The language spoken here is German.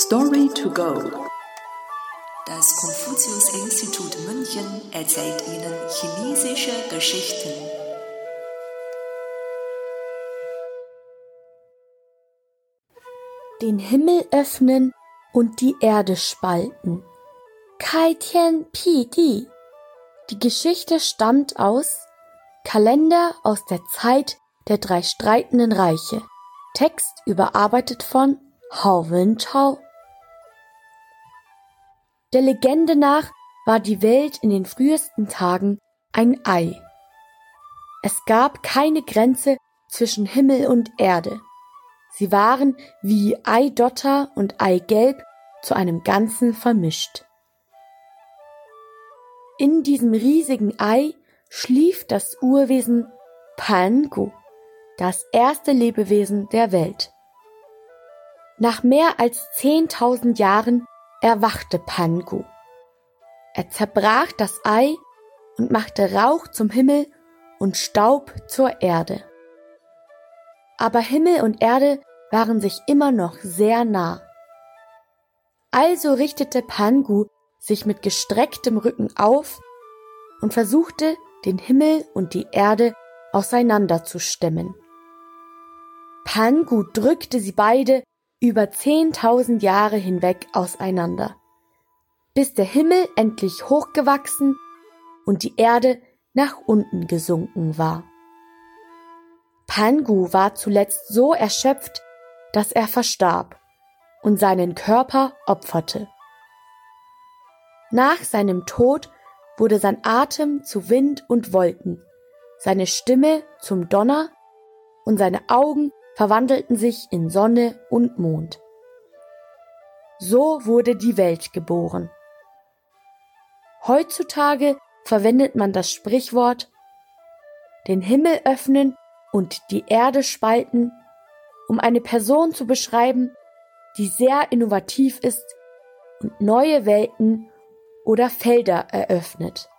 Story to go. Das Konfuzius-Institut München erzählt Ihnen chinesische Geschichten. Den Himmel öffnen und die Erde spalten. Kai Tian Pi Di. Die Geschichte stammt aus Kalender aus der Zeit der drei streitenden Reiche. Text überarbeitet von Hao Wen-chao. Der Legende nach war die Welt in den frühesten Tagen ein Ei. Es gab keine Grenze zwischen Himmel und Erde. Sie waren wie Eidotter und Eigelb zu einem Ganzen vermischt. In diesem riesigen Ei schlief das Urwesen Pangu, das erste Lebewesen der Welt. Nach mehr als zehntausend Jahren erwachte Pangu. Er zerbrach das Ei und machte Rauch zum Himmel und Staub zur Erde. Aber Himmel und Erde waren sich immer noch sehr nah. Also richtete Pangu sich mit gestrecktem Rücken auf und versuchte, den Himmel und die Erde auseinanderzustemmen. Pangu drückte sie beide über zehntausend Jahre hinweg auseinander, bis der Himmel endlich hochgewachsen und die Erde nach unten gesunken war. Pangu war zuletzt so erschöpft, dass er verstarb und seinen Körper opferte. Nach seinem Tod wurde sein Atem zu Wind und Wolken, seine Stimme zum Donner und seine Augen verwandelten sich in Sonne und Mond. So wurde die Welt geboren. Heutzutage verwendet man das Sprichwort den Himmel öffnen und die Erde spalten, um eine Person zu beschreiben, die sehr innovativ ist und neue Welten oder Felder eröffnet.